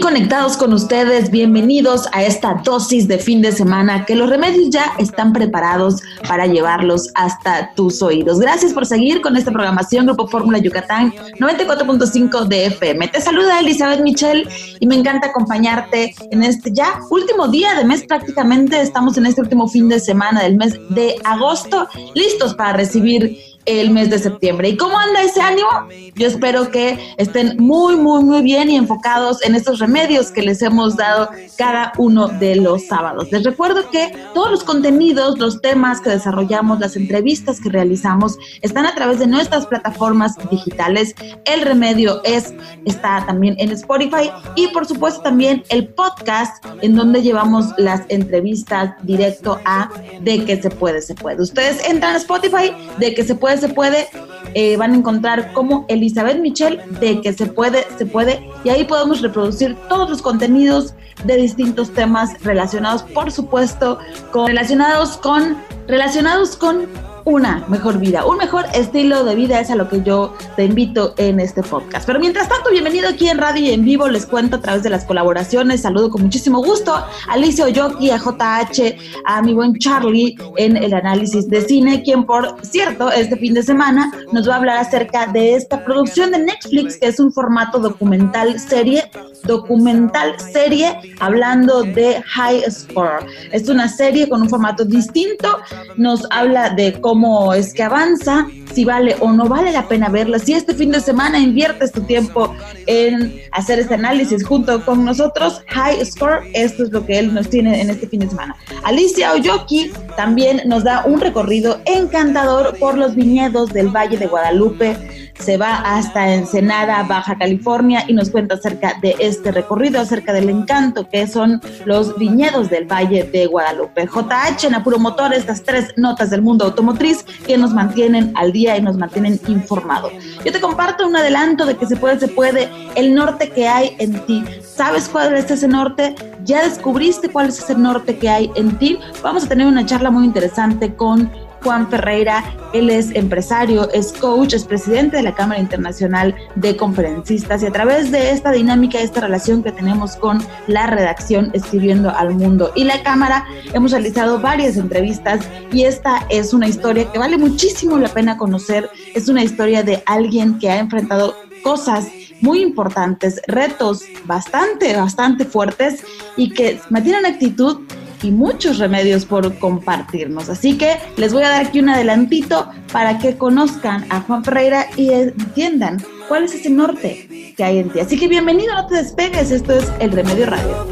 conectados con ustedes, bienvenidos a esta dosis de fin de semana que los remedios ya están preparados para llevarlos hasta tus oídos. Gracias por seguir con esta programación Grupo Fórmula Yucatán 94.5 de FM. Te saluda Elizabeth Michel y me encanta acompañarte en este ya último día de mes prácticamente. Estamos en este último fin de semana del mes de agosto, listos para recibir el mes de septiembre. ¿Y cómo anda ese ánimo? Yo espero que estén muy, muy, muy bien y enfocados en estos remedios que les hemos dado cada uno de los sábados. Les recuerdo que todos los contenidos, los temas que desarrollamos, las entrevistas que realizamos están a través de nuestras plataformas digitales. El remedio es está también en Spotify y por supuesto también el podcast en donde llevamos las entrevistas directo a de que se puede, se puede. Ustedes entran a Spotify de que se puede se puede, eh, van a encontrar como Elizabeth Michel de que se puede, se puede, y ahí podemos reproducir todos los contenidos de distintos temas relacionados, por supuesto, con, relacionados con, relacionados con una mejor vida, un mejor estilo de vida es a lo que yo te invito en este podcast. Pero mientras tanto, bienvenido aquí en radio y en vivo, les cuento a través de las colaboraciones, saludo con muchísimo gusto a Alicia Oyoki, a JH, a mi buen Charlie en el análisis de cine, quien por cierto, este fin de semana nos va a hablar acerca de esta producción de Netflix, que es un formato documental serie, documental serie, hablando de High Score. Es una serie con un formato distinto, nos habla de cómo cómo es que avanza, si vale o no vale la pena verla. Si este fin de semana inviertes tu tiempo en hacer este análisis junto con nosotros, High Score, esto es lo que él nos tiene en este fin de semana. Alicia Oyoki también nos da un recorrido encantador por los viñedos del Valle de Guadalupe se va hasta Ensenada, Baja California, y nos cuenta acerca de este recorrido, acerca del encanto que son los viñedos del Valle de Guadalupe. JH en Apuro Motor, estas tres notas del mundo automotriz que nos mantienen al día y nos mantienen informados. Yo te comparto un adelanto de que se puede, se puede, el norte que hay en ti. ¿Sabes cuál es ese norte? ¿Ya descubriste cuál es ese norte que hay en ti? Vamos a tener una charla muy interesante con Juan Ferreira. Él es empresario, es coach, es presidente de la Cámara Internacional de Conferencistas y a través de esta dinámica, esta relación que tenemos con la redacción Escribiendo al Mundo y la Cámara, hemos realizado varias entrevistas y esta es una historia que vale muchísimo la pena conocer. Es una historia de alguien que ha enfrentado cosas muy importantes, retos bastante, bastante fuertes y que mantiene una actitud y muchos remedios por compartirnos. Así que les voy a dar aquí un adelantito para que conozcan a Juan Ferreira y entiendan cuál es ese norte que hay en ti. Así que bienvenido, no te despegues, esto es El Remedio Radio.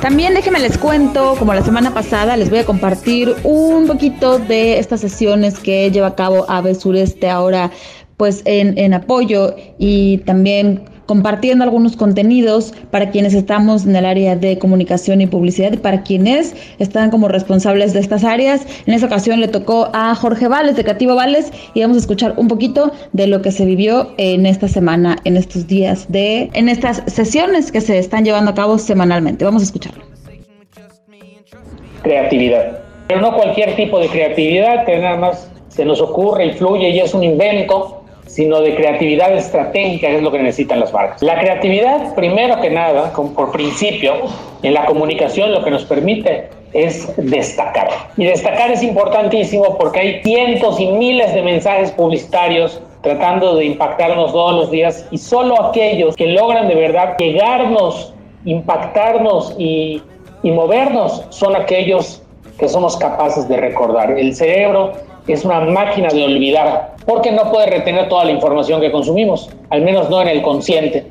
También déjenme les cuento, como la semana pasada, les voy a compartir un poquito de estas sesiones que lleva a cabo Ave Sureste ahora pues en, en apoyo y también compartiendo algunos contenidos para quienes estamos en el área de comunicación y publicidad para quienes están como responsables de estas áreas. En esta ocasión le tocó a Jorge Vales de Creativo Vales y vamos a escuchar un poquito de lo que se vivió en esta semana, en estos días de, en estas sesiones que se están llevando a cabo semanalmente. Vamos a escucharlo. Creatividad. Pero no cualquier tipo de creatividad que nada más se nos ocurre y fluye y es un invento, sino de creatividad estratégica, que es lo que necesitan las marcas. La creatividad, primero que nada, por principio, en la comunicación lo que nos permite es destacar. Y destacar es importantísimo porque hay cientos y miles de mensajes publicitarios tratando de impactarnos todos los días y solo aquellos que logran de verdad llegarnos, impactarnos y, y movernos son aquellos que somos capaces de recordar. El cerebro es una máquina de olvidar, porque no puede retener toda la información que consumimos, al menos no en el consciente.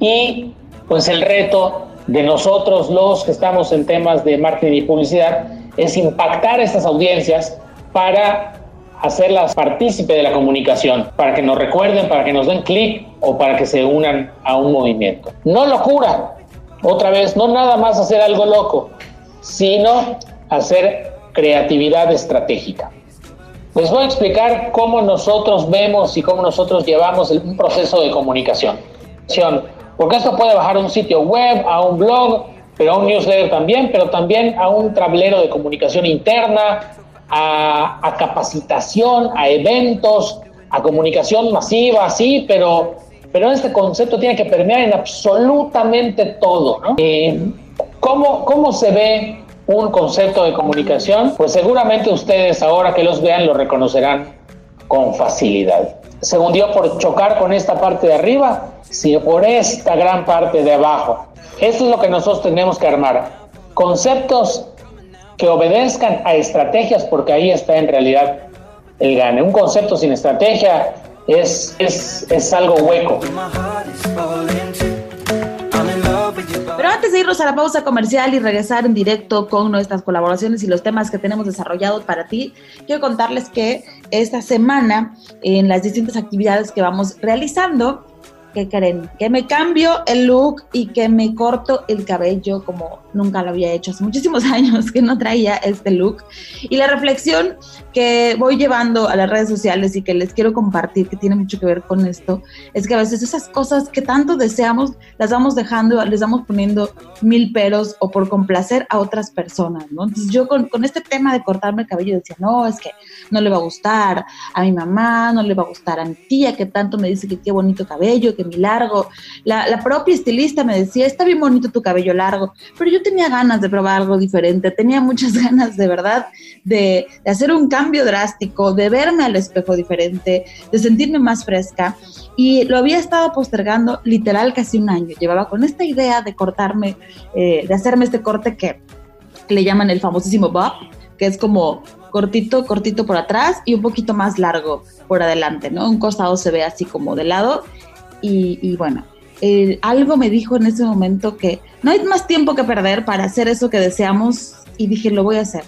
Y pues el reto de nosotros los que estamos en temas de marketing y publicidad es impactar estas audiencias para hacerlas partícipe de la comunicación, para que nos recuerden, para que nos den clic o para que se unan a un movimiento. No locura, otra vez, no nada más hacer algo loco, sino hacer creatividad estratégica. Les voy a explicar cómo nosotros vemos y cómo nosotros llevamos un proceso de comunicación. Porque esto puede bajar a un sitio web, a un blog, pero a un newsletter también, pero también a un tablero de comunicación interna, a, capacitación, a eventos, a comunicación masiva, sí, pero, pero este concepto tiene que permear en absolutamente todo. ¿no? Eh, ¿cómo, ¿Cómo se ve un concepto de comunicación? Pues seguramente ustedes ahora que los vean lo reconocerán con facilidad. Se hundió por chocar con esta parte de arriba, sino por esta gran parte de abajo. Esto es lo que nosotros tenemos que armar. Conceptos que obedezcan a estrategias, porque ahí está en realidad el gane. Un concepto sin estrategia es, es, es algo hueco. Pero antes de irnos a la pausa comercial y regresar en directo con nuestras colaboraciones y los temas que tenemos desarrollados para ti, quiero contarles que esta semana en las distintas actividades que vamos realizando, ¿qué creen? Que me cambio el look y que me corto el cabello como nunca lo había hecho. Hace muchísimos años que no traía este look. Y la reflexión que voy llevando a las redes sociales y que les quiero compartir, que tiene mucho que ver con esto, es que a veces esas cosas que tanto deseamos las vamos dejando, les vamos poniendo mil peros o por complacer a otras personas, ¿no? Entonces yo con, con este tema de cortarme el cabello decía, no, es que no le va a gustar a mi mamá, no le va a gustar a mi tía, que tanto me dice que qué bonito cabello, que mi largo. La, propia estilista me decía, está bien bonito tu cabello largo, pero yo tenía ganas de probar algo diferente, tenía muchas ganas de verdad de, hacer un cambio drástico, de verme al espejo diferente, de sentirme más fresca. Y lo había estado postergando literal casi un año. Llevaba con esta idea de cortarme, eh, de hacerme este corte que le llaman el famosísimo bob, que es como cortito, cortito por atrás y un poquito más largo por adelante, ¿no? Un costado se ve así como de lado y, bueno, algo me dijo en ese momento que no hay más tiempo que perder para hacer eso que deseamos y dije, lo voy a hacer.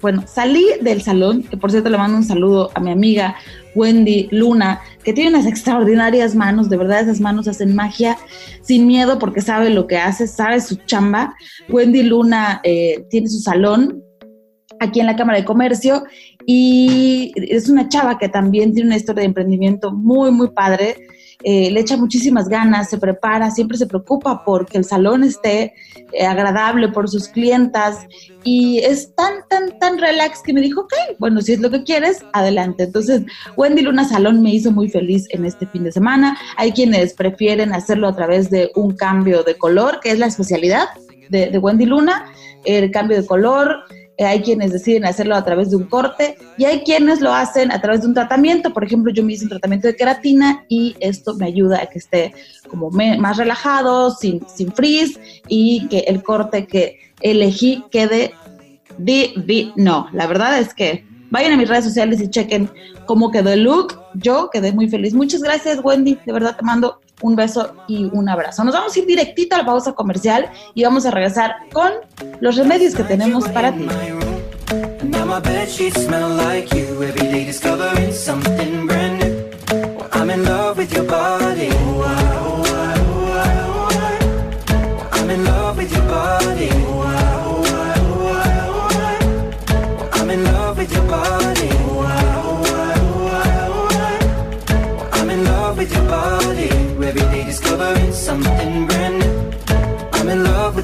Bueno, salí del salón, que por cierto le mando un saludo a mi amiga Wendy Luna, que tiene unas extraordinarias manos, de verdad esas manos hacen magia sin miedo porque sabe lo que hace, sabe su chamba. Wendy Luna eh, tiene su salón aquí en la Cámara de Comercio y es una chava que también tiene una historia de emprendimiento muy, muy padre eh, le echa muchísimas ganas, se prepara, siempre se preocupa porque el salón esté eh, agradable por sus clientas y es tan, tan, tan relax que me dijo, ok, bueno, si es lo que quieres, adelante. Entonces, Wendy Luna Salón me hizo muy feliz en este fin de semana. Hay quienes prefieren hacerlo a través de un cambio de color, que es la especialidad de, Wendy Luna, el cambio de color, hay quienes deciden hacerlo a través de un corte y hay quienes lo hacen a través de un tratamiento. Por ejemplo, yo me hice un tratamiento de queratina y esto me ayuda a que esté como más relajado, sin, sin frizz y que el corte que elegí quede divino. La verdad es que vayan a mis redes sociales y chequen cómo quedó el look. Yo quedé muy feliz. Muchas gracias, Wendy. De verdad te mando un beso y un abrazo. Nos vamos a ir directito a la pausa comercial y vamos a regresar con los remedios que tenemos para ti. something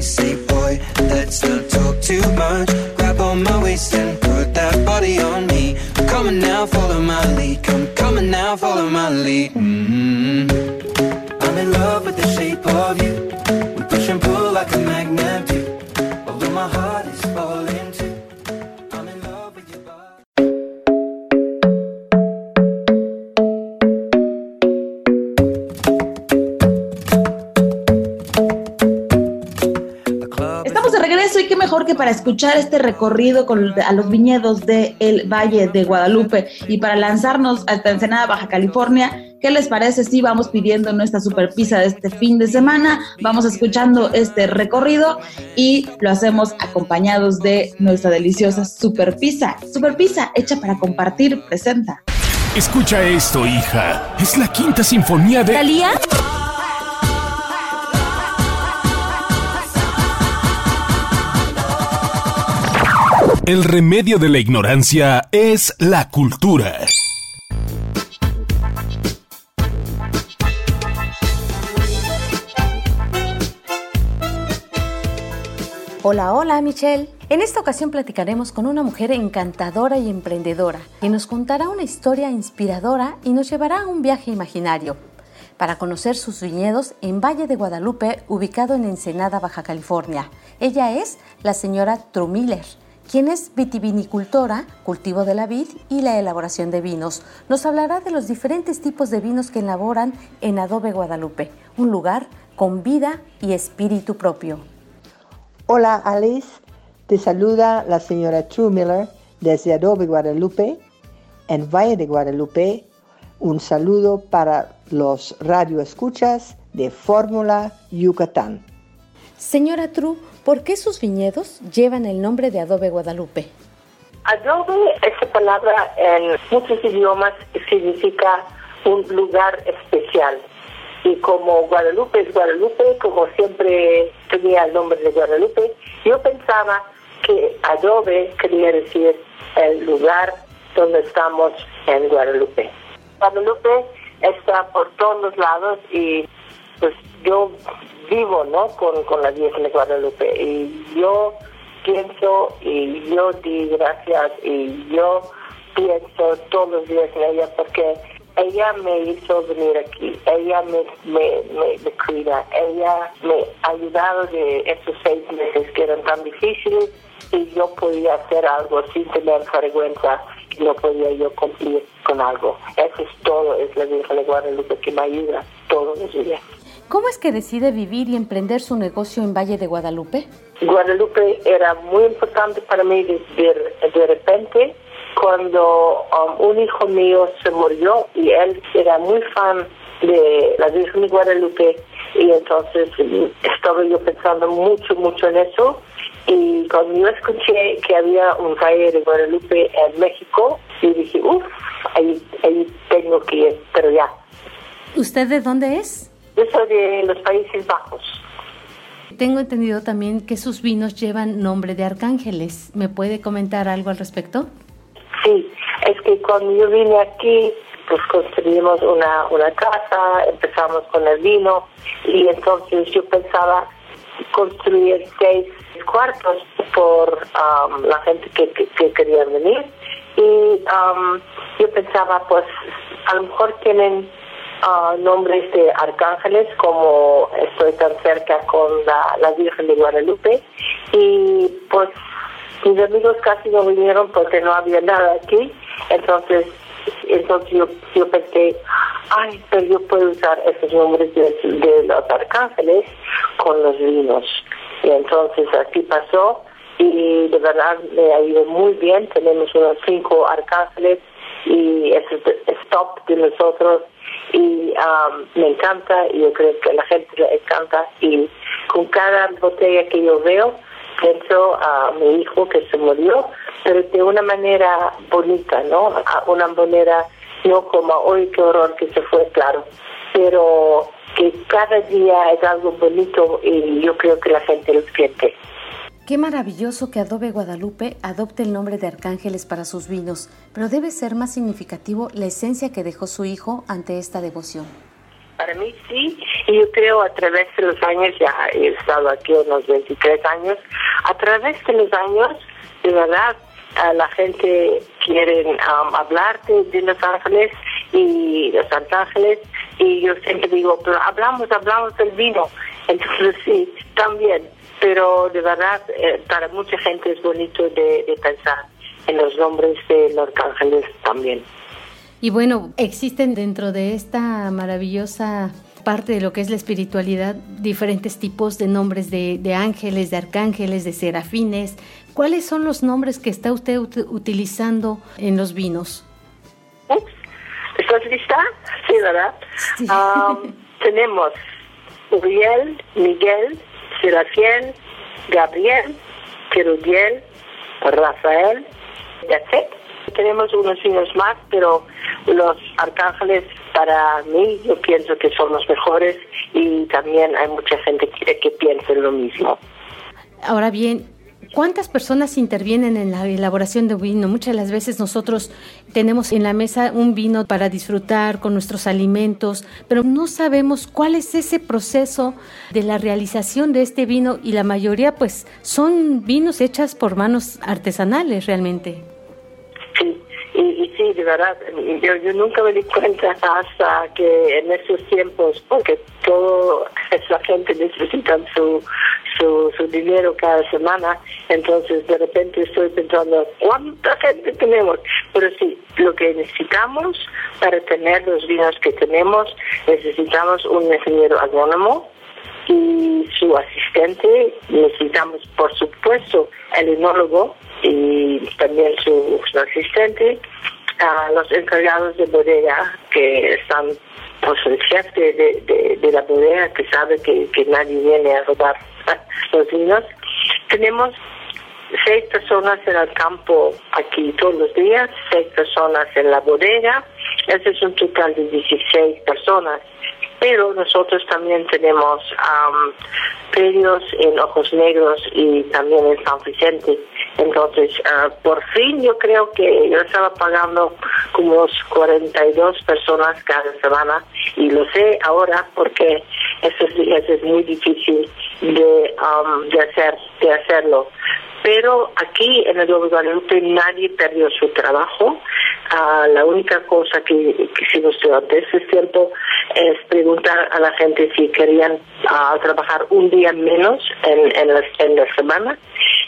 Say, boy, let's not talk too much. Grab on my waist and put that body on me. Come on now, follow my lead. Come, on now, follow my lead. Mm-hmm. I'm in love with the shape of you. We push and pull like a magnet do. Although my heart mejor que para escuchar este recorrido con, a los viñedos del Valle de Guadalupe y para lanzarnos hasta Ensenada, Baja California. ¿Qué les parece si vamos pidiendo nuestra super pizza de este fin de semana? Vamos escuchando este recorrido y lo hacemos acompañados de nuestra deliciosa super pizza. Super pizza hecha para compartir, presenta. Escucha esto, hija. Es la quinta sinfonía de... ¿Talía? El remedio de la ignorancia es la cultura. Hola, hola Michelle. En esta ocasión platicaremos con una mujer encantadora y emprendedora que nos contará una historia inspiradora y nos llevará a un viaje imaginario para conocer sus viñedos en Valle de Guadalupe, ubicado en Ensenada, Baja California. Ella es la señora Trumiller quien es vitivinicultora, cultivo de la vid y la elaboración de vinos. Nos hablará de los diferentes tipos de vinos que elaboran en Adobe Guadalupe, un lugar con vida y espíritu propio. Hola Alice, te saluda la señora True Miller desde Adobe Guadalupe, en Valle de Guadalupe. Un saludo para los radioescuchas de Fórmula Yucatán. Señora True, ¿Por qué sus viñedos llevan el nombre de Adobe Guadalupe? Adobe, esa palabra en muchos idiomas significa un lugar especial. Y como Guadalupe es Guadalupe, como siempre tenía el nombre de Guadalupe, yo pensaba que Adobe quería decir el lugar donde estamos en Guadalupe. Guadalupe está por todos los lados y pues yo vivo, ¿no? Con, con la Virgen de Guadalupe. Y yo pienso y yo di gracias y yo pienso todos los días en ella porque ella me hizo venir aquí, ella me, me, cuida, ella me ha ayudado de esos seis meses que eran tan difíciles y yo podía hacer algo sin tener vergüenza no podía yo cumplir con algo. Eso es todo, es la Virgen de Guadalupe que me ayuda todos los días. ¿Cómo es que decide vivir y emprender su negocio en Valle de Guadalupe? Guadalupe era muy importante para mí de, de, repente cuando um, un hijo mío se murió y él era muy fan de la Virgen de Guadalupe y entonces estaba yo pensando mucho, mucho en eso y cuando yo escuché que había un valle de Guadalupe en México, yo dije, uff, ahí, ahí tengo que ir, pero ya. ¿Usted de dónde es? Yo soy de los Países Bajos. Tengo entendido también que sus vinos llevan nombre de arcángeles. ¿Me puede comentar algo al respecto? Sí, es que cuando yo vine aquí, pues construimos una, una casa, empezamos con el vino y entonces yo pensaba construir seis cuartos por um, la gente que, que, quería venir y um, yo pensaba pues a lo mejor tienen nombres de arcángeles como estoy tan cerca con la, Virgen de Guadalupe. Y pues mis amigos casi no vinieron porque no había nada aquí. Entonces entonces yo, yo pensé ay pero yo puedo usar esos nombres de, los arcángeles con los vinos y entonces así pasó. Y de verdad me ha ido muy bien. Tenemos unos cinco arcángeles y es stop de nosotros y um, me encanta y yo creo que a la gente le encanta. Y con cada botella que yo veo pienso a mi hijo que se murió pero de una manera bonita no a una manera no como hoy qué horror que se fue claro. Pero que cada día es algo bonito y yo creo que la gente lo siente Qué maravilloso que Adobe Guadalupe adopte el nombre de Arcángeles para sus vinos, pero debe ser más significativo la esencia que dejó su hijo ante esta devoción. Para mí sí, y yo creo a través de los años, ya he estado aquí unos 23 años, a través de los años, de verdad, la gente quiere um, hablar de, los ángeles y los arcángeles, y yo siempre digo, pero hablamos, hablamos del vino. Entonces sí, también pero de verdad eh, para mucha gente es bonito de, pensar en los nombres de los arcángeles también. Y bueno, existen dentro de esta maravillosa aparte de lo que es la espiritualidad, diferentes tipos de nombres de, de ángeles, de arcángeles, de serafines. ¿Cuáles son los nombres que está usted utilizando en los vinos? ¿Estás lista? Sí, ¿verdad? tenemos Uriel, Miguel, Serafiel, Gabriel, Querubiel, Rafael, Yacet. Tenemos unos vinos más, pero los arcángeles para mí yo pienso que son los mejores y también hay mucha gente que, que piensa lo mismo. Ahora bien, ¿Cuántas personas intervienen en la elaboración de vino? Muchas de las veces nosotros tenemos en la mesa un vino para disfrutar con nuestros alimentos, pero no sabemos cuál es ese proceso de la realización de este vino y la mayoría pues son vinos hechas por manos artesanales realmente. Sí, y, sí, de verdad, yo, yo nunca me di cuenta hasta que en esos tiempos, porque todo esa gente necesita su su, su dinero cada semana, entonces de repente estoy pensando, ¿cuánta gente tenemos? Pero sí, lo que necesitamos para tener los vinos que tenemos, necesitamos un ingeniero agrónomo y su asistente, necesitamos por supuesto el enólogo y también su, asistente, a los encargados de bodega que están el chef de, de, la bodega que sabe que, que nadie viene a robar los vinos. Tenemos seis personas en el campo aquí todos los días, seis personas en la bodega. Ese es un total de 16 personas. Pero nosotros también tenemos um, predios en Ojos Negros y también en San Vicente. Entonces, uh, por fin yo creo que yo estaba pagando como 42 personas cada semana y lo sé ahora porque estos días es muy difícil de, um, de, hacer, de hacerlo. Pero aquí en el Nuevo Guadalupe nadie perdió su trabajo. Uh, la única cosa que, hicimos durante ese tiempo es preguntar a la gente si querían uh, trabajar un día menos en, en, la, en la semana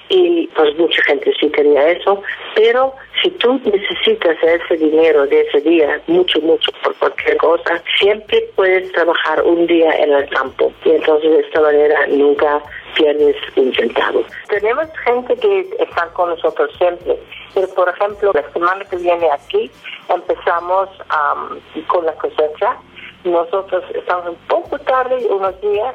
y pues mucha gente sí quería eso, pero si tú necesitas ese dinero de ese día, mucho, mucho por cualquier cosa, siempre puedes trabajar un día en el campo y entonces de esta manera nunca pierdes un centavo. Tenemos gente que está con nosotros siempre, pero por ejemplo la semana que viene aquí empezamos con la cosecha. Nosotros estamos un poco tarde, unos días,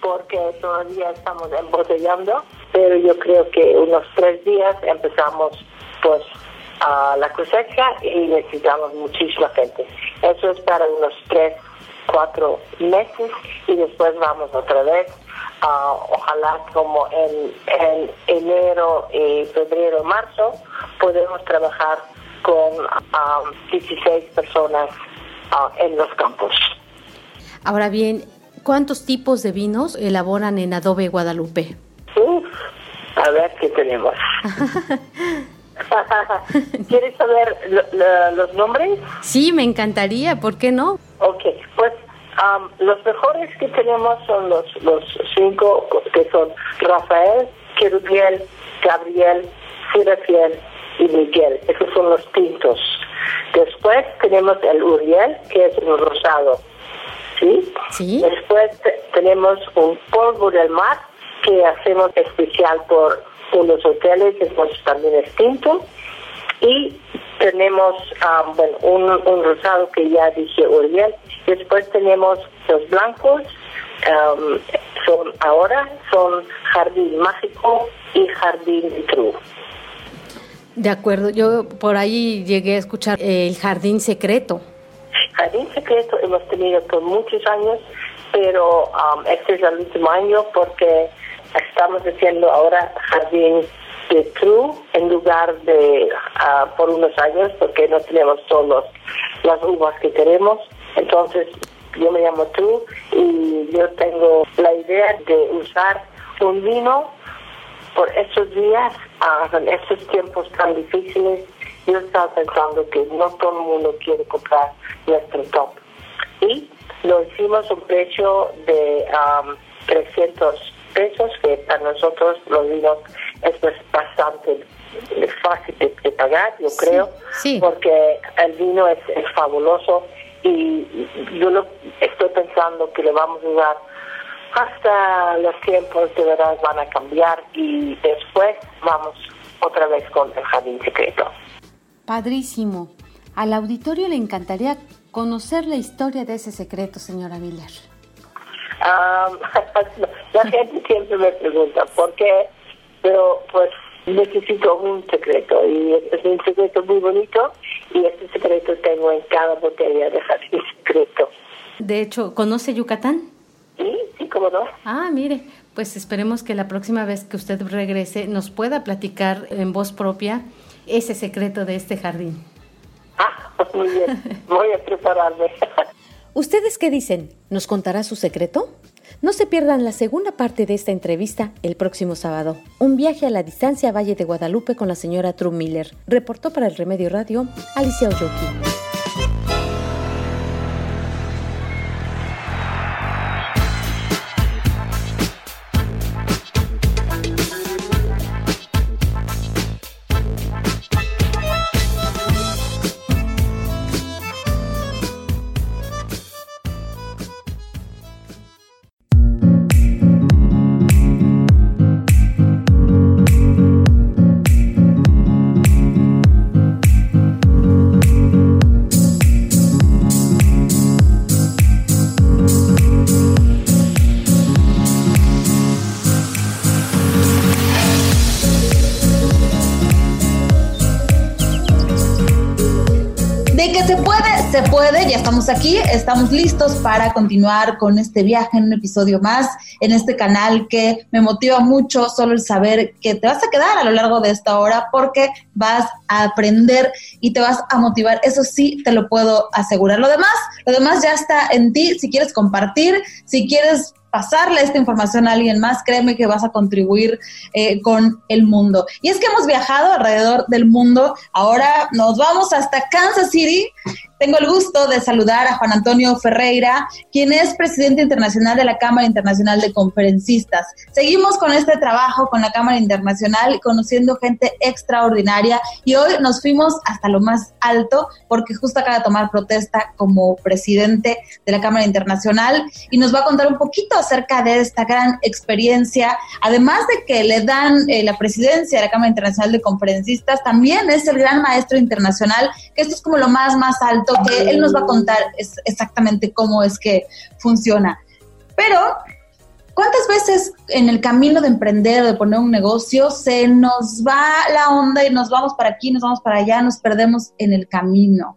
porque todavía estamos embotellando, pero yo creo que unos tres días empezamos pues a la cosecha y necesitamos muchísima gente. Eso es para unos tres, cuatro meses y después vamos otra vez. ojalá como en, en, enero, y febrero, marzo podemos trabajar con 16 personas en los campos. Ahora bien, ¿cuántos tipos de vinos elaboran en Adobe Guadalupe? a ver qué tenemos. ¿Quieres saber los nombres? Sí, me encantaría, ¿por qué no? Ok, pues los mejores que tenemos son los, los cinco, que son Rafael, Querubiel, Gabriel, Serafiel y Miguel. Esos son los tintos. Después tenemos el Uriel, que es un rosado. ¿Sí? Sí. Después tenemos un polvo del mar, que hacemos especial por unos hoteles, entonces también es tinto. Y tenemos um, bueno, un, rosado que ya dije Uriel. Después tenemos los blancos, um, son ahora son Jardín Mágico y Jardín True. De acuerdo, yo por ahí llegué a escuchar el Jardín Secreto. Jardín Secreto hemos tenido por muchos años, pero um, este es el último año porque estamos haciendo ahora jardín de True en lugar de ah, por unos años porque no tenemos todas las uvas que tenemos. Entonces yo me llamo True y yo tengo la idea de usar un vino por estos días, ah, en estos tiempos tan difíciles. Yo estaba pensando que no todo el mundo quiere comprar nuestro top. Y lo hicimos a un precio de um, 300 pesos, que para nosotros los vinos es bastante fácil de, pagar, yo creo, porque el vino es, fabuloso y yo lo estoy pensando que le vamos a usar hasta los tiempos de verdad van a cambiar y después vamos otra vez con el jardín secreto. Padrísimo. Al auditorio le encantaría conocer la historia de ese secreto, señora Miller. la gente siempre me pregunta por qué, pero pues necesito un secreto y es un secreto muy bonito y este secreto tengo en cada botella de jardín secreto. De hecho, ¿conoce Yucatán? Sí, sí, cómo no. Ah, mire, pues esperemos que la próxima vez que usted regrese nos pueda platicar en voz propia ese secreto de este jardín. Ah, muy bien, voy a prepararme. ¿Ustedes qué dicen? ¿Nos contará su secreto? No se pierdan la segunda parte de esta entrevista el próximo sábado. Un viaje a la distancia Valle de Guadalupe con la señora True Miller. Reportó para el Remedio Radio Alicia Oyoki. Aquí, estamos listos para continuar con este viaje en un episodio más en este canal que me motiva mucho solo el saber que te vas a quedar a lo largo de esta hora porque vas a aprender y te vas a motivar. Eso sí, te lo puedo asegurar. Lo demás, lo demás ya está en ti. Si quieres compartir, si quieres pasarle esta información a alguien más, créeme que vas a contribuir eh, con el mundo. Y es que hemos viajado alrededor del mundo, ahora nos vamos hasta Kansas City. Tengo el gusto de saludar a Juan Antonio Ferreira, quien es presidente internacional de la Cámara Internacional de Conferencistas. Seguimos con este trabajo con la Cámara Internacional, conociendo gente extraordinaria y hoy nos fuimos hasta lo más alto porque justo acaba de tomar protesta como presidente de la Cámara Internacional y nos va a contar un poquito acerca de esta gran experiencia. Además de que le dan eh, la presidencia de la Cámara Internacional de Conferencistas, también es el gran maestro internacional, que esto es como lo más, más alto, que él nos va a contar exactamente cómo es que funciona. Pero ¿Cuántas veces en el camino de emprender, de poner un negocio, se nos va la onda y nos vamos para aquí, nos vamos para allá, nos perdemos en el camino?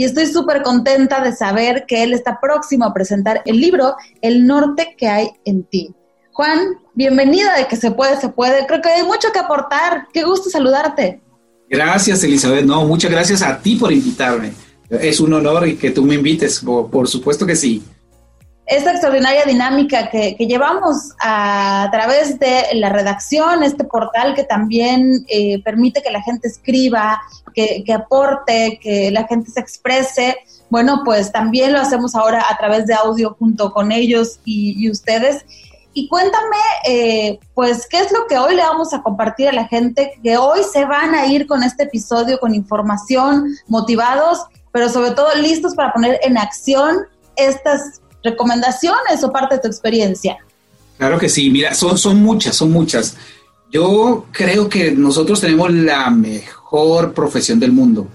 y estoy súper contenta de saber que él está próximo a presentar el libro El norte que hay en ti. Juan, bienvenida de que se puede, se puede. Creo que hay mucho que aportar. Qué gusto saludarte. Gracias, Elizabeth. No, muchas gracias a ti por invitarme. Es un honor y que tú me invites, por supuesto que sí esta extraordinaria dinámica que, llevamos a, través de la redacción, este portal que también eh, permite que la gente escriba, que, aporte, que la gente se exprese. Bueno, pues también lo hacemos ahora a través de audio junto con ellos y, ustedes. Y cuéntame, eh, pues, ¿qué es lo que hoy le vamos a compartir a la gente? Que hoy se van a ir con este episodio con información, motivados, pero sobre todo listos para poner en acción estas recomendaciones o parte de tu experiencia. Claro que sí, mira, son, son muchas, son muchas. Yo creo que nosotros tenemos la mejor profesión del mundo.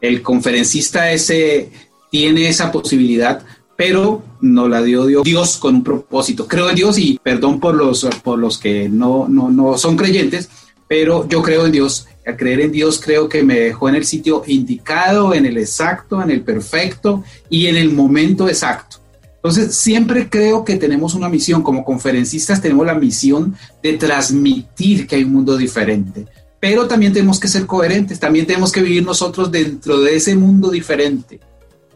El conferencista ese tiene esa posibilidad, pero no la dio Dios, con un propósito. Creo en Dios y perdón por los, por los que no, no, no son creyentes, pero yo creo en Dios. Al creer en Dios creo que me dejó en el sitio indicado, en el exacto, en el perfecto y en el momento exacto. Entonces, siempre creo que tenemos una misión, como conferencistas tenemos la misión de transmitir que hay un mundo diferente, pero también tenemos que ser coherentes, también tenemos que vivir nosotros dentro de ese mundo diferente.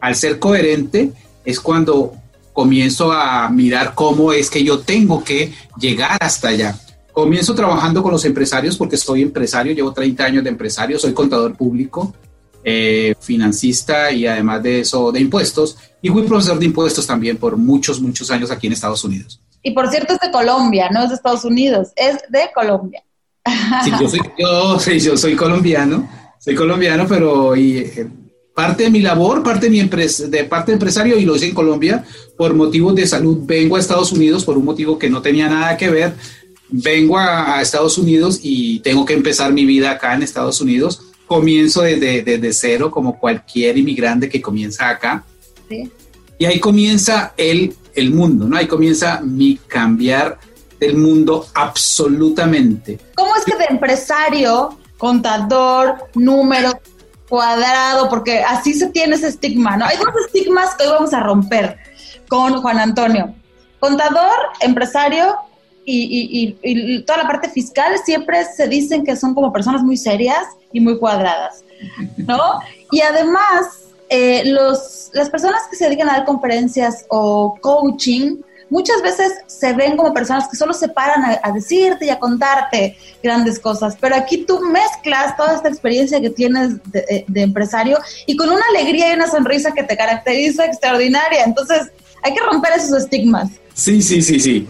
Al ser coherente es cuando comienzo a mirar cómo es que yo tengo que llegar hasta allá. Comienzo trabajando con los empresarios porque soy empresario, llevo 30 años de empresario, soy contador público, eh, financista y además de eso de impuestos. Y fui profesor de impuestos también por muchos, muchos años aquí en Estados Unidos. Y por cierto es de Colombia, no es de Estados Unidos, es de Colombia. Sí, yo soy, yo, yo soy colombiano, soy colombiano, pero y, eh, parte de mi labor, parte de mi empresa, de parte de empresario, y lo hice en Colombia, por motivos de salud, vengo a Estados Unidos por un motivo que no tenía nada que ver. Vengo a, a Estados Unidos y tengo que empezar mi vida acá en Estados Unidos. Comienzo desde, desde cero, como cualquier inmigrante que comienza acá. Sí. Y ahí comienza el, el mundo, ¿no? Ahí comienza mi cambiar del mundo absolutamente. ¿Cómo es que de empresario, contador, número cuadrado, porque así se tiene ese estigma, ¿no? Hay dos estigmas que hoy vamos a romper con Juan Antonio. Contador, empresario y, y- y- toda la parte fiscal siempre se dicen que son como personas muy serias y muy cuadradas, ¿no? Y además, eh, los, las personas que se dedican a dar conferencias o coaching, muchas veces se ven como personas que solo se paran a, a decirte y a contarte grandes cosas, pero aquí tú mezclas toda esta experiencia que tienes de, eh, de empresario y con una alegría y una sonrisa que te caracteriza extraordinaria. Entonces, hay que romper esos estigmas. Sí, sí, sí, sí.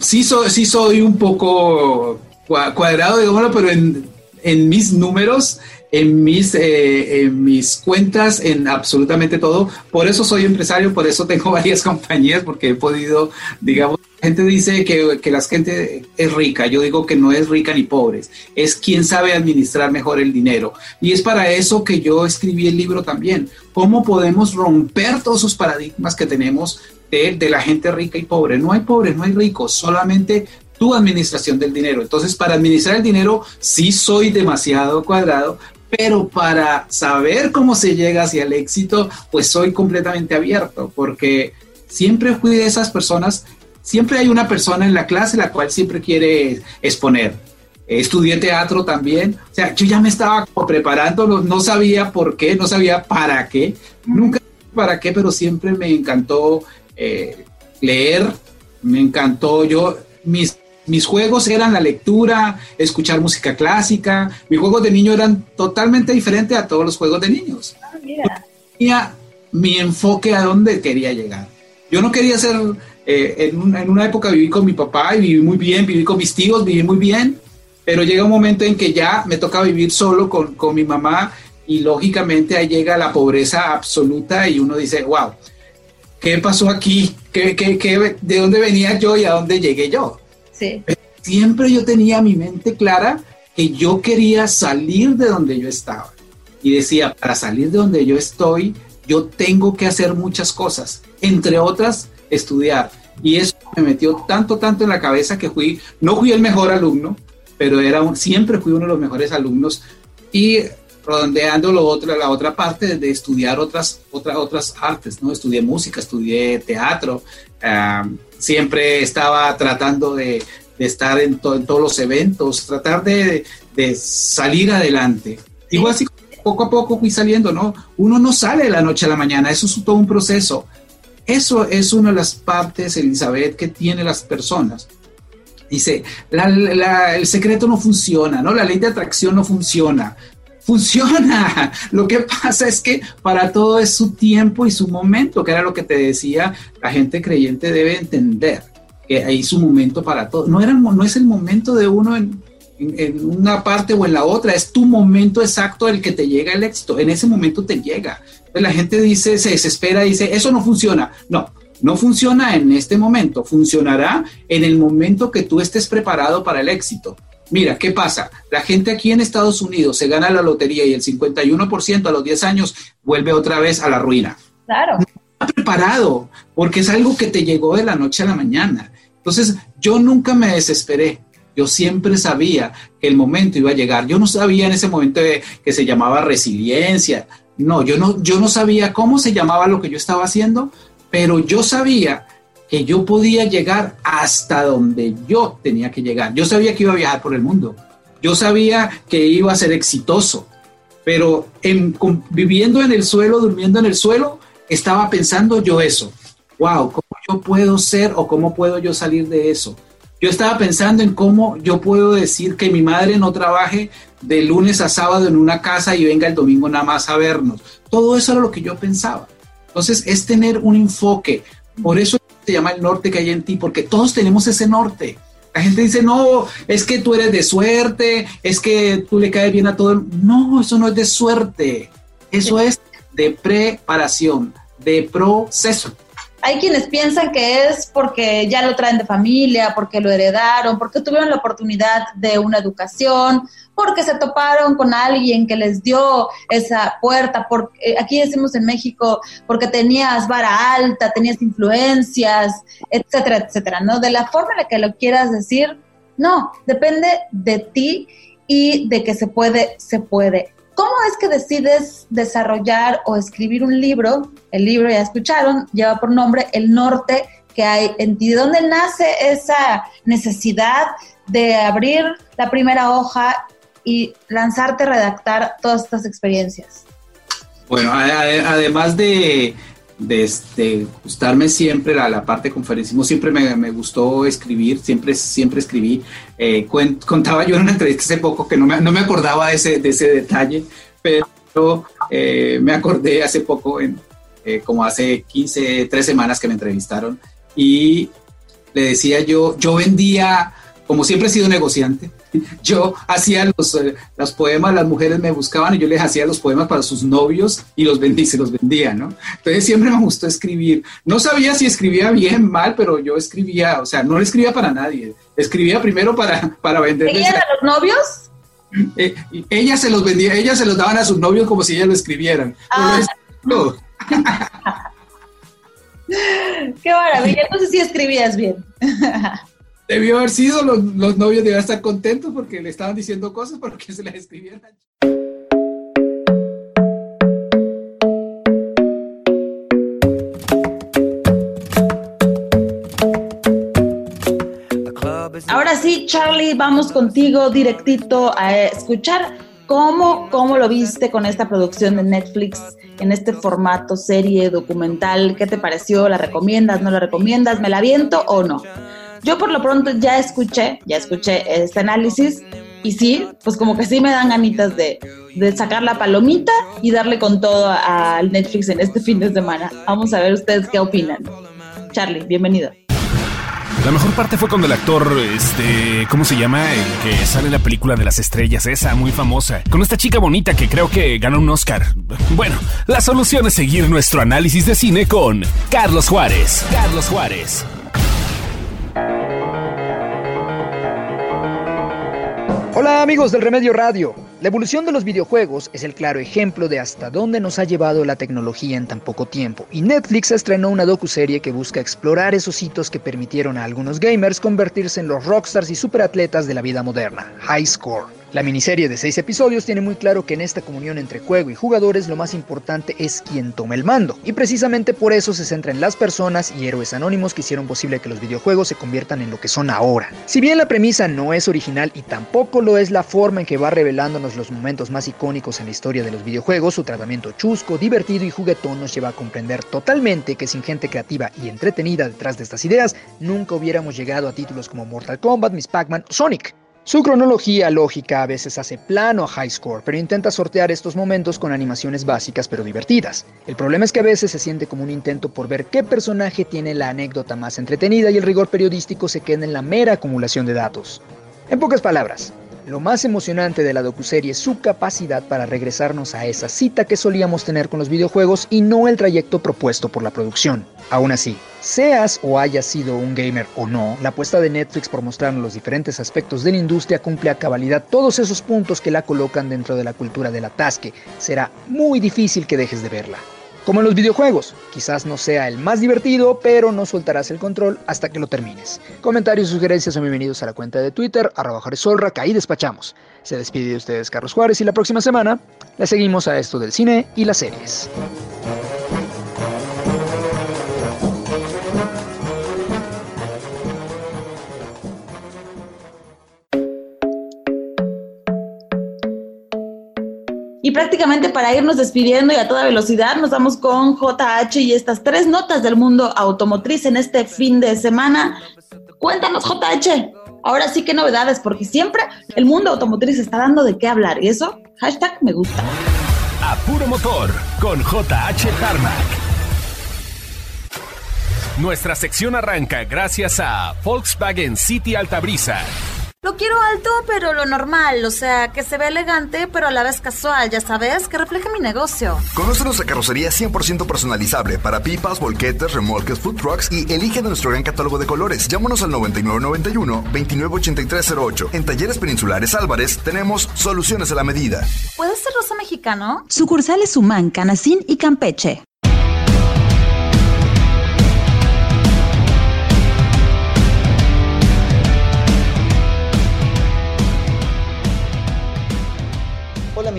Sí soy, sí soy un poco cua- cuadrado, digámoslo, pero en, mis números, en mis, eh, en mis cuentas, en absolutamente todo. Por eso soy empresario, por eso tengo varias compañías, porque he podido, digamos, gente dice que, que la gente es rica, yo digo que no es rica ni pobre, es quien sabe administrar mejor el dinero. Y es para eso que yo escribí el libro también, cómo podemos romper todos esos paradigmas que tenemos de, la gente rica y pobre. No hay pobres, no hay ricos, solamente tu administración del dinero. Entonces, para administrar el dinero, sí soy demasiado cuadrado, pero para saber cómo se llega hacia el éxito, pues soy completamente abierto, porque siempre fui de esas personas, siempre hay una persona en la clase la cual siempre quiere exponer. Estudié teatro también, o sea, yo ya me estaba preparando, no sabía por qué, no sabía para qué, nunca para qué, pero siempre me encantó eh, leer, me encantó yo, mis, mis juegos eran la lectura, escuchar música clásica, mis juegos de niño eran totalmente diferentes a todos los juegos de niños. Mira. Tenía mi enfoque a dónde quería llegar. Yo no quería ser, eh, en, un- en una época viví con mi papá y viví muy bien, viví con mis tíos, viví muy bien, pero llega un momento en que ya me toca vivir solo con, con mi mamá y lógicamente ahí llega la pobreza absoluta y uno dice, wow, ¿qué pasó aquí? ¿Qué, qué, qué, de dónde venía yo y a dónde llegué yo? Sí. Siempre yo tenía mi mente clara que yo quería salir de donde yo estaba. Y decía, para salir de donde yo estoy, yo tengo que hacer muchas cosas, entre otras, estudiar. Y eso me metió tanto, tanto en la cabeza que fui, no fui el mejor alumno, pero era un- siempre fui uno de los mejores alumnos. Y redondeando la otra parte de estudiar otras, otras, otras artes, ¿no? Estudié música, estudié teatro, siempre estaba tratando de, estar en, to- en todos los eventos, tratar de, salir adelante. Igual así poco a poco fui saliendo, ¿no? Uno no sale de la noche a la mañana, eso es todo un proceso. Eso es una de las partes, Elizabeth, que tienen las personas. Dice, el secreto no funciona, ¿no? La ley de atracción no funciona. Funciona. Lo que pasa es que para todo es su tiempo y su momento, que era lo que te decía, la gente creyente debe entender que hay su momento para todo. No, era, no es el momento de uno en, una parte o en la otra, es tu momento exacto el que te llega el éxito. En ese momento te llega. La gente dice, se desespera, dice, eso no funciona. No, no funciona en este momento, funcionará en el momento que tú estés preparado para el éxito. Mira, ¿qué pasa? La gente aquí en Estados Unidos se gana la lotería y el 51% a los 10 años vuelve otra vez a la ruina Claro. preparado, porque es algo que te llegó de la noche a la mañana. Entonces, yo nunca me desesperé. Yo siempre sabía que el momento iba a llegar. Yo no sabía en ese momento de- que se llamaba resiliencia. No, yo no, yo no sabía cómo se llamaba lo que yo estaba haciendo, pero yo sabía que yo podía llegar hasta donde yo tenía que llegar. Yo sabía que iba a viajar por el mundo. Yo sabía que iba a ser exitoso, pero viviendo en el suelo, durmiendo en el suelo, estaba pensando yo eso. Wow, ¿cómo yo puedo ser o cómo puedo yo salir de eso? Yo estaba pensando en cómo yo puedo decir que mi madre no trabaje de lunes a sábado en una casa y venga el domingo nada más a vernos. Todo eso era lo que yo pensaba. Entonces es tener un enfoque. Por eso llama el norte que hay en ti, porque todos tenemos ese norte. La gente dice, no, es que tú eres de suerte, es que tú le caes bien a todo. el-". No, eso no es de suerte. Eso es de preparación, de proceso. Hay quienes piensan que es porque ya lo traen de familia, porque lo heredaron, porque tuvieron la oportunidad de una educación, porque se toparon con alguien que les dio esa puerta, porque eh, aquí decimos en México, porque tenías vara alta, tenías influencias, etcétera, etcétera, ¿no? De la forma en la que lo quieras decir, no, depende de ti y de que se puede, se puede. ¿Cómo es que decides desarrollar o escribir un libro? El libro, ya escucharon, lleva por nombre El Norte que hay en ti. ¿De dónde nace esa necesidad de abrir la primera hoja y lanzarte a redactar todas estas experiencias? Bueno, además de, de este, gustarme siempre la, la parte conferencismo, siempre me, me, gustó escribir, siempre, siempre escribí. Eh, contaba yo en una entrevista hace poco que no me, no me acordaba de ese, de ese detalle, pero eh, me acordé hace poco, en, eh, como hace 15, 3 semanas que me entrevistaron, y le decía yo, yo vendía, como siempre he sido negociante, yo hacía los, eh, los, poemas, las mujeres me buscaban y yo les hacía los poemas para sus novios y los vendí, se los vendía, ¿no? Entonces siempre me gustó escribir. No sabía si escribía bien, mal, pero yo escribía, o sea, no le escribía para nadie. Escribía primero para, para vender. ¿Ella a los novios? Eh, ella se los vendía, ella se los daban a sus novios como si ellas lo escribieran. Ah. No. Qué maravilla, no sé si escribías bien. Debió haber sido, los, novios debían estar contentos porque le estaban diciendo cosas porque se las escribieran. Ahora sí, Charlie, vamos contigo directito a escuchar cómo, cómo lo viste con esta producción de Netflix en este formato serie documental. ¿Qué te pareció? ¿La recomiendas? ¿No la recomiendas? ¿Me la viento o no? Yo por lo pronto ya escuché, ya escuché este análisis y sí, pues como que sí me dan ganitas de, sacar la palomita y darle con todo al Netflix en este fin de semana. Vamos a ver ustedes qué opinan. Charlie, bienvenido. La mejor parte fue cuando el actor, este, ¿cómo se llama? El que sale en la película de las estrellas, esa muy famosa, con esta chica bonita que creo que ganó un Oscar. Bueno, la solución es seguir nuestro análisis de cine con Carlos Juárez. Carlos Juárez. Hola amigos del Remedio Radio. La evolución de los videojuegos es el claro ejemplo de hasta dónde nos ha llevado la tecnología en tan poco tiempo, y Netflix estrenó una docuserie que busca explorar esos hitos que permitieron a algunos gamers convertirse en los rockstars y superatletas de la vida moderna, High Score. La miniserie de seis episodios tiene muy claro que en esta comunión entre juego y jugadores lo más importante es quien toma el mando, y precisamente por eso se centra en las personas y héroes anónimos que hicieron posible que los videojuegos se conviertan en lo que son ahora. Si bien la premisa no es original y tampoco lo es la forma en que va revelándonos los momentos más icónicos en la historia de los videojuegos, su tratamiento chusco, divertido y juguetón nos lleva a comprender totalmente que sin gente creativa y entretenida detrás de estas ideas, nunca hubiéramos llegado a títulos como Mortal Kombat, Miss Pac-Man o Sonic. Su cronología lógica a veces hace plano a High Score, pero intenta sortear estos momentos con animaciones básicas pero divertidas. El problema es que a veces se siente como un intento por ver qué personaje tiene la anécdota más entretenida y el rigor periodístico se queda en la mera acumulación de datos. En pocas palabras, lo más emocionante de la docuserie es su capacidad para regresarnos a esa cita que solíamos tener con los videojuegos y no el trayecto propuesto por la producción. Aún así, seas o hayas sido un gamer o no, la apuesta de Netflix por mostrarnos los diferentes aspectos de la industria cumple a cabalidad todos esos puntos que la colocan dentro de la cultura del atasque. Será muy difícil que dejes de verla. Como en los videojuegos, quizás no sea el más divertido, pero no soltarás el control hasta que lo termines. Comentarios y sugerencias son bienvenidos a la cuenta de Twitter, arroba Solra, que ahí despachamos. Se despide de ustedes Carlos Juárez y la próxima semana le seguimos a esto del cine y las series. Y prácticamente para irnos despidiendo y a toda velocidad, nos vamos con JH y estas tres notas del mundo automotriz en este fin de semana. Cuéntanos, JH. Ahora sí que novedades, porque siempre el mundo automotriz está dando de qué hablar. Y eso, hashtag me gusta. A puro motor con JH Tarmac. Nuestra sección arranca gracias a Volkswagen City Altabrisa Lo quiero alto, pero lo normal, o sea, que se ve elegante, pero a la vez casual, ya sabes, que refleje mi negocio. Conoce nuestra carrocería 100% personalizable para pipas, volquetes, remolques, food trucks y elige de nuestro gran catálogo de colores. Llámanos al 9991-298308. En Talleres Peninsulares Álvarez tenemos soluciones a la medida. ¿Puede ser rosa mexicano? Sucursales Humán, Canacín y Campeche.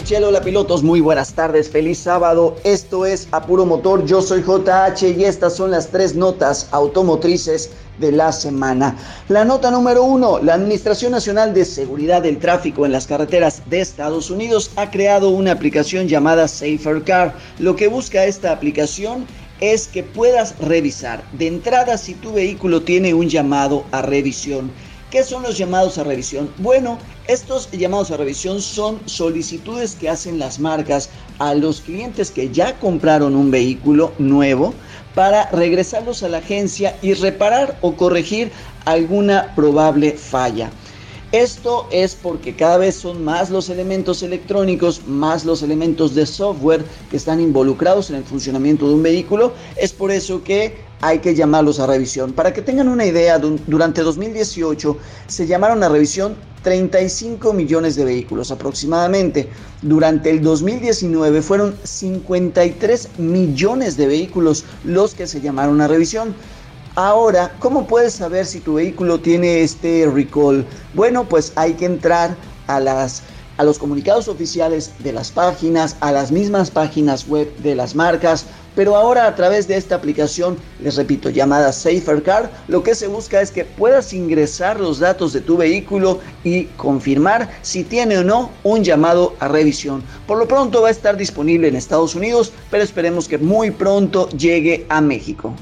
Michelle, hola pilotos, muy buenas tardes, feliz sábado. Esto es Apuro Motor, yo soy JH y estas son las tres notas automotrices de la semana. La nota número uno, la Administración Nacional de Seguridad del Tráfico en las Carreteras de Estados Unidos ha creado una aplicación llamada Safer Car. Lo que busca esta aplicación es que puedas revisar de entrada si tu vehículo tiene un llamado a revisión. ¿Qué son los llamados a revisión? Bueno, estos llamados a revisión son solicitudes que hacen las marcas a los clientes que ya compraron un vehículo nuevo para regresarlos a la agencia y reparar o corregir alguna probable falla. Esto es porque cada vez son más los elementos electrónicos, más los elementos de software que están involucrados en el funcionamiento de un vehículo. Es por eso que hay que llamarlos a revisión. Para que tengan una idea, durante 2018 se llamaron a revisión 35 millones de vehículos aproximadamente. Durante el 2019 fueron 53 millones de vehículos los que se llamaron a revisión. Ahora, ¿cómo puedes saber si tu vehículo tiene este recall? Bueno, pues hay que entrar a las a los comunicados oficiales de las páginas, a las mismas páginas web de las marcas, pero ahora a través de esta aplicación, les repito, llamada Safer Car, lo que se busca es que puedas ingresar los datos de tu vehículo y confirmar si tiene o no un llamado a revisión. Por lo pronto va a estar disponible en Estados Unidos, pero esperemos que muy pronto llegue a México.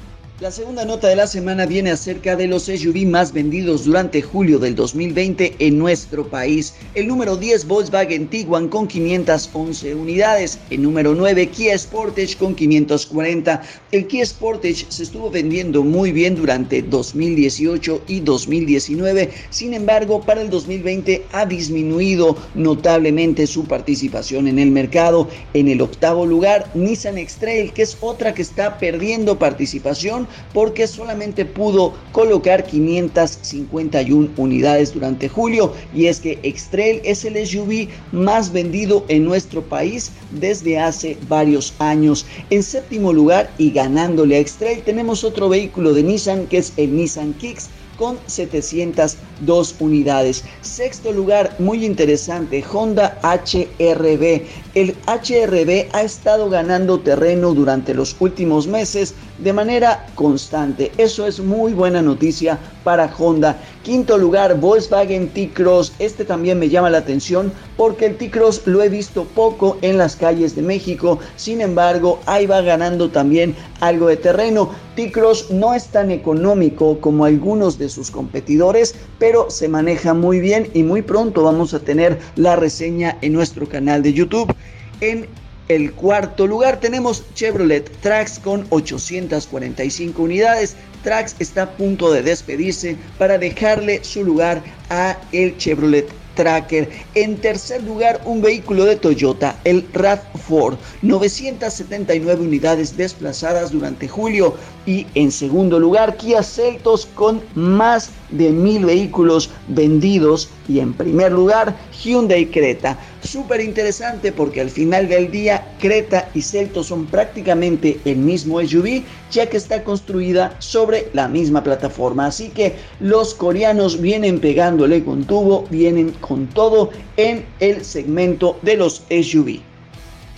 La segunda nota de la semana viene acerca de los SUV más vendidos durante julio del 2020 en nuestro país. El número 10 Volkswagen Tiguan con 511 unidades. El número 9 Kia Sportage con 540. El Kia Sportage se estuvo vendiendo muy bien durante 2018 y 2019. Sin embargo, para el 2020 ha disminuido notablemente su participación en el mercado. En el octavo lugar, Nissan X-Trail, que es otra que está perdiendo participación porque solamente pudo colocar 551 unidades durante julio y es que X-Trail es el SUV más vendido en nuestro país desde hace varios años. En séptimo lugar y ganándole a X-Trail tenemos otro vehículo de Nissan que es el Nissan Kicks con 702 unidades. Sexto lugar, muy interesante, Honda HRB. El HRB ha estado ganando terreno durante los últimos meses de manera constante. Eso es muy buena noticia para Honda. Quinto lugar, Volkswagen T-Cross. Este también me llama la atención porque el T-Cross lo he visto poco en las calles de México. Sin embargo, ahí va ganando también algo de terreno. T-Cross no es tan económico como algunos de sus competidores, pero se maneja muy bien y muy pronto vamos a tener la reseña en nuestro canal de YouTube. En el cuarto lugar tenemos Chevrolet Trax con 845 unidades. Trax está a punto de despedirse para dejarle su lugar a el Chevrolet Tracker. En tercer lugar, un vehículo de Toyota, el RAV4, 979 unidades desplazadas durante julio. Y en segundo lugar, Kia Celtos con más de mil vehículos vendidos. Y en primer lugar, Hyundai Creta. Súper interesante porque al final del día Creta y Celtos son prácticamente el mismo SUV ya que está construida sobre la misma plataforma. Así que los coreanos vienen pegándole con tubo, vienen con todo en el segmento de los SUV.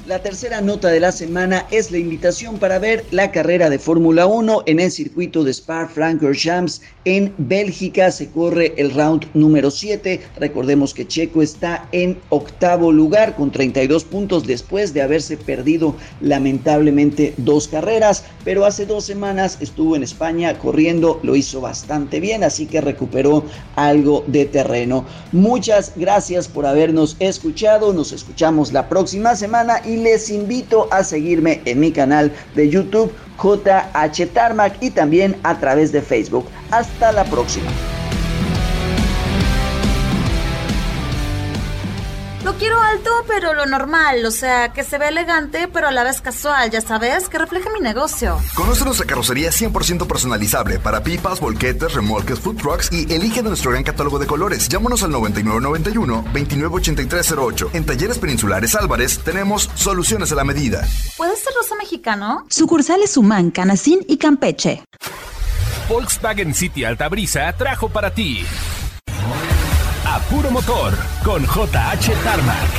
La tercera nota de la semana es la invitación para ver la carrera de Fórmula 1 en el circuito de Spa-Francorchamps en Bélgica. Se corre el round número 7. Recordemos que Checo está en octavo lugar con 32 puntos después de haberse perdido lamentablemente dos carreras, pero hace dos semanas estuvo en España corriendo, lo hizo bastante bien, así que recuperó algo de terreno. Muchas gracias por habernos escuchado. Nos escuchamos la próxima semana y les invito a seguirme en mi canal de YouTube JH Tarmac y también a través de Facebook. Hasta la próxima. Lo quiero alto, pero lo normal, o sea, que se ve elegante, pero a la vez casual, ya sabes, que refleje mi negocio. Conoce nuestra carrocería 100% personalizable para pipas, volquetes, remolques, food trucks y elige de nuestro gran catálogo de colores. Llámanos al 9991-298308. En Talleres Peninsulares Álvarez tenemos soluciones a la medida. ¿Puede ser rosa mexicano? Sucursales Humán, Canacín y Campeche. Volkswagen City Altabrisa trajo para ti a puro motor con JH Tarmac.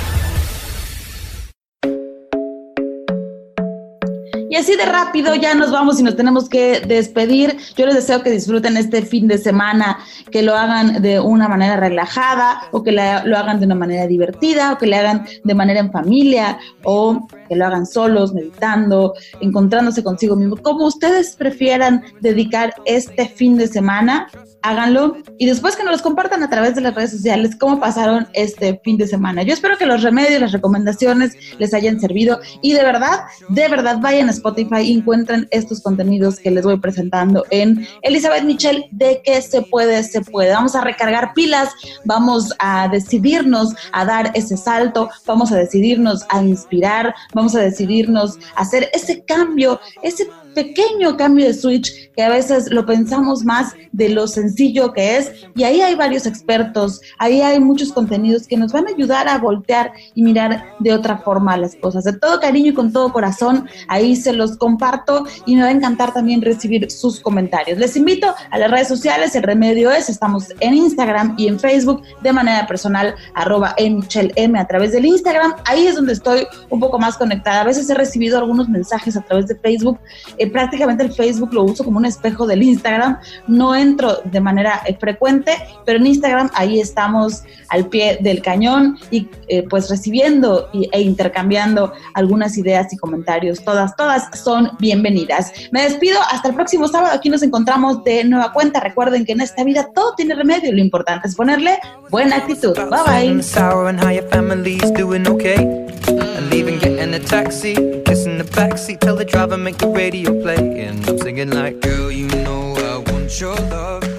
Y así de rápido ya nos vamos y nos tenemos que despedir. Yo les deseo que disfruten este fin de semana, que lo hagan de una manera relajada o que lo hagan de una manera divertida o que lo hagan de manera en familia o que lo hagan solos, meditando, encontrándose consigo mismo. Como ustedes prefieran dedicar este fin de semana, háganlo y después que nos los compartan a través de las redes sociales cómo pasaron este fin de semana. Yo espero que los remedios, las recomendaciones les hayan servido y de verdad, de verdad vayan a Spotify y encuentren estos contenidos que les voy presentando en Elizabeth Michelle de que se puede, se puede. Vamos a recargar pilas, vamos a decidirnos a dar ese salto, vamos a decidirnos a inspirar, vamos a decidirnos a hacer ese cambio, ese pequeño cambio de switch que a veces lo pensamos más de lo sencillo que es y ahí hay varios expertos, ahí hay muchos contenidos que nos van a ayudar a voltear y mirar de otra forma las cosas. De todo cariño y con todo corazón, ahí se los comparto y me va a encantar también recibir sus comentarios. Les invito a las redes sociales, el remedio es, estamos en Instagram y en Facebook de manera personal, arroba M a través del Instagram, ahí es donde estoy un poco más conectada. A veces he recibido algunos mensajes a través de Facebook eh, prácticamente el Facebook lo uso como un espejo del Instagram. No entro de manera eh, frecuente, pero en Instagram ahí estamos al pie del cañón y eh, pues recibiendo e intercambiando algunas ideas y comentarios. Todas, todas son bienvenidas. Me despido hasta el próximo sábado. Aquí nos encontramos de nueva cuenta. Recuerden que en esta vida todo tiene remedio. Lo importante es ponerle buena actitud. Bye bye. Play. And I'm singing like girl you know I want your love